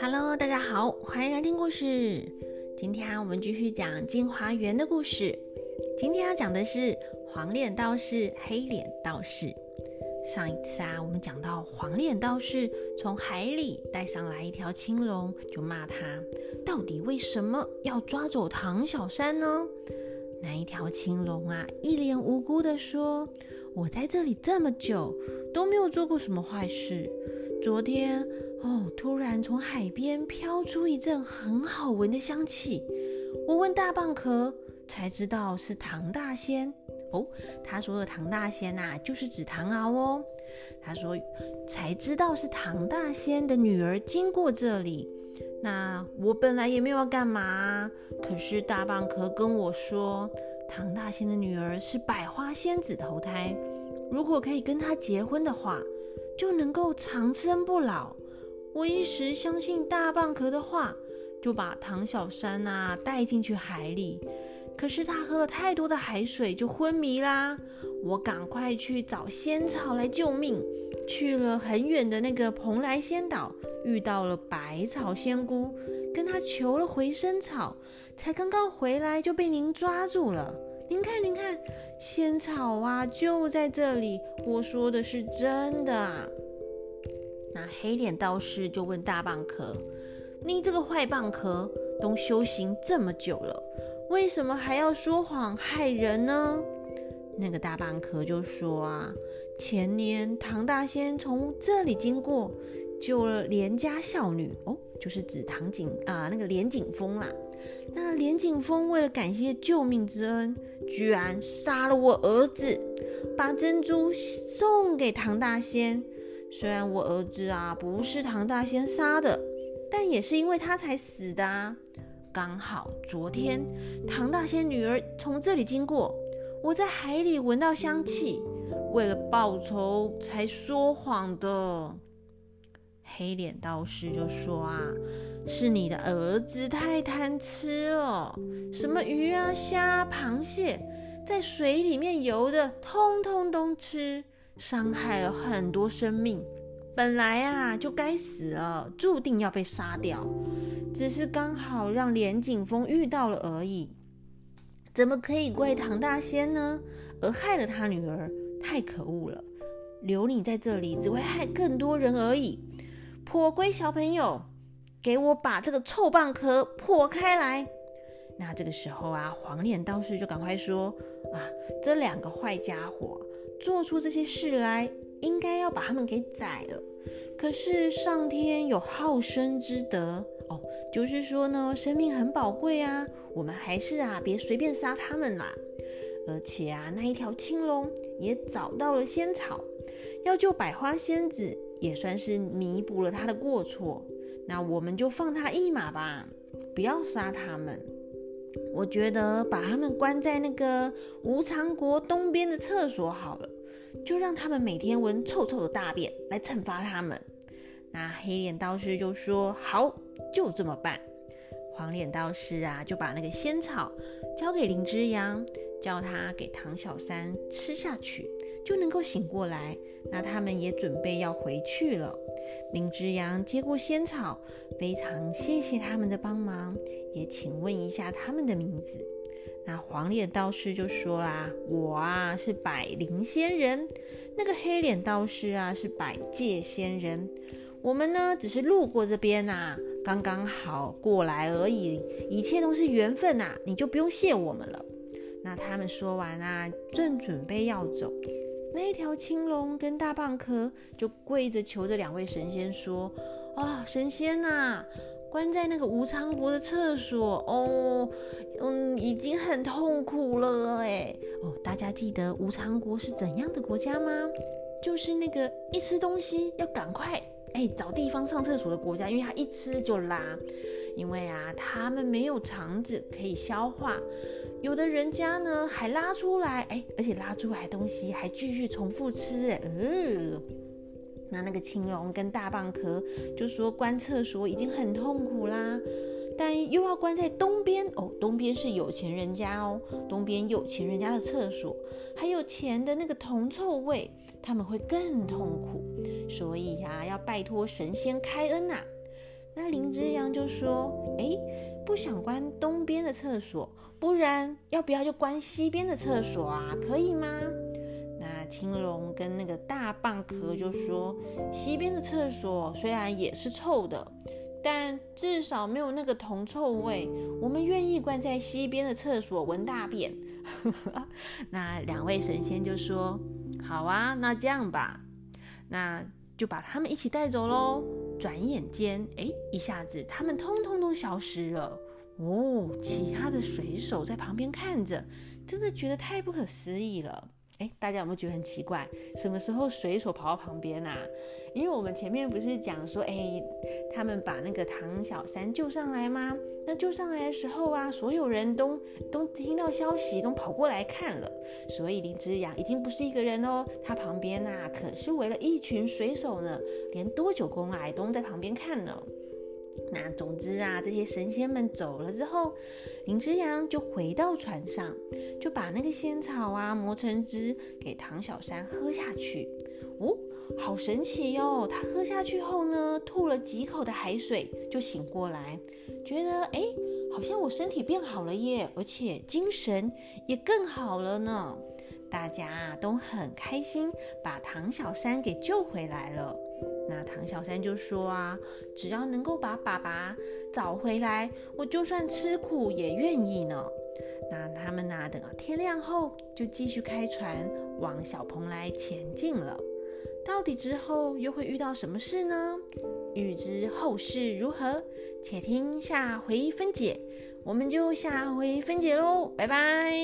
Hello，大家好，欢迎来听故事。今天我们继续讲镜花园的故事。今天要讲的是黄脸道士、黑脸道士。上一次啊，我们讲到黄脸道士从海里带上来一条青龙，就骂他到底为什么要抓走唐小山呢？那一条青龙啊，一脸无辜的说：“我在这里这么久，都没有做过什么坏事。昨天哦，突然从海边飘出一阵很好闻的香气，我问大蚌壳，才知道是唐大仙。”哦，他说的唐大仙呐，就是指唐敖哦。他说才知道是唐大仙的女儿经过这里。那我本来也没有要干嘛，可是大蚌壳跟我说，唐大仙的女儿是百花仙子投胎，如果可以跟他结婚的话，就能够长生不老。我一时相信大蚌壳的话，就把唐小山呐带进去海里。可是他喝了太多的海水，就昏迷啦。我赶快去找仙草来救命，去了很远的那个蓬莱仙岛，遇到了百草仙姑，跟他求了回生草，才刚刚回来就被您抓住了。您看，您看，仙草啊，就在这里。我说的是真的啊。那黑脸道士就问大蚌壳：“你这个坏蚌壳，都修行这么久了。”为什么还要说谎害人呢？那个大蚌壳就说啊，前年唐大仙从这里经过，救了连家孝女哦，就是指唐景啊，那个连景峰啦。那连景峰为了感谢救命之恩，居然杀了我儿子，把珍珠送给唐大仙。虽然我儿子啊不是唐大仙杀的，但也是因为他才死的啊。刚好昨天唐大仙女儿从这里经过，我在海里闻到香气，为了报仇才说谎的。黑脸道士就说啊，是你的儿子太贪吃了，什么鱼啊、虾、螃蟹，在水里面游的，通通都吃，伤害了很多生命。本来啊就该死了，注定要被杀掉，只是刚好让连景峰遇到了而已。怎么可以怪唐大仙呢？而害了他女儿，太可恶了！留你在这里只会害更多人而已。破龟小朋友，给我把这个臭蚌壳破开来！那这个时候啊，黄脸道士就赶快说：啊，这两个坏家伙做出这些事来。应该要把他们给宰了，可是上天有好生之德哦，就是说呢，生命很宝贵啊，我们还是啊，别随便杀他们啦。而且啊，那一条青龙也找到了仙草，要救百花仙子，也算是弥补了他的过错。那我们就放他一马吧，不要杀他们。我觉得把他们关在那个无常国东边的厕所好了。就让他们每天闻臭臭的大便来惩罚他们。那黑脸道士就说：“好，就这么办。”黄脸道士啊，就把那个仙草交给林之阳，叫他给唐小三吃下去，就能够醒过来。那他们也准备要回去了。林之阳接过仙草，非常谢谢他们的帮忙，也请问一下他们的名字。那黄脸道士就说啦：“我啊是百灵仙人，那个黑脸道士啊是百界仙人。我们呢只是路过这边呐，刚刚好过来而已，一切都是缘分呐，你就不用谢我们了。”那他们说完啊，正准备要走，那一条青龙跟大蚌壳就跪着求着两位神仙说：“啊，神仙呐！”关在那个无常国的厕所哦，嗯，已经很痛苦了哎哦，大家记得无常国是怎样的国家吗？就是那个一吃东西要赶快哎找地方上厕所的国家，因为他一吃就拉，因为啊他们没有肠子可以消化，有的人家呢还拉出来哎，而且拉出来东西还继续重复吃哎，呃。那那个青龙跟大蚌壳就说关厕所已经很痛苦啦，但又要关在东边哦，东边是有钱人家哦，东边有钱人家的厕所，还有钱的那个铜臭味，他们会更痛苦。所以呀，要拜托神仙开恩呐。那林之阳就说：“哎，不想关东边的厕所，不然要不要就关西边的厕所啊？可以吗？”那青龙跟那个大蚌壳就说：“西边的厕所虽然也是臭的。”但至少没有那个铜臭味，我们愿意关在西边的厕所闻大便。那两位神仙就说：“好啊，那这样吧，那就把他们一起带走喽。”转眼间，哎，一下子他们通通都消失了。哦，其他的水手在旁边看着，真的觉得太不可思议了。哎，大家有没有觉得很奇怪？什么时候水手跑到旁边啊？因为我们前面不是讲说，哎，他们把那个唐小山救上来吗？那救上来的时候啊，所有人都都听到消息，都跑过来看了。所以林之阳已经不是一个人哦，他旁边呐可是围了一群水手呢，连多久公啊都在旁边看呢。那总之啊，这些神仙们走了之后，林之阳就回到船上，就把那个仙草啊磨成汁给唐小山喝下去。哦，好神奇哟！他喝下去后呢，吐了几口的海水就醒过来，觉得哎，好像我身体变好了耶，而且精神也更好了呢。大家都很开心，把唐小山给救回来了。那唐小山就说啊，只要能够把爸爸找回来，我就算吃苦也愿意呢。那他们呢，等到天亮后，就继续开船往小蓬莱前进了。到底之后又会遇到什么事呢？欲知后事如何，且听下回分解。我们就下回分解喽，拜拜。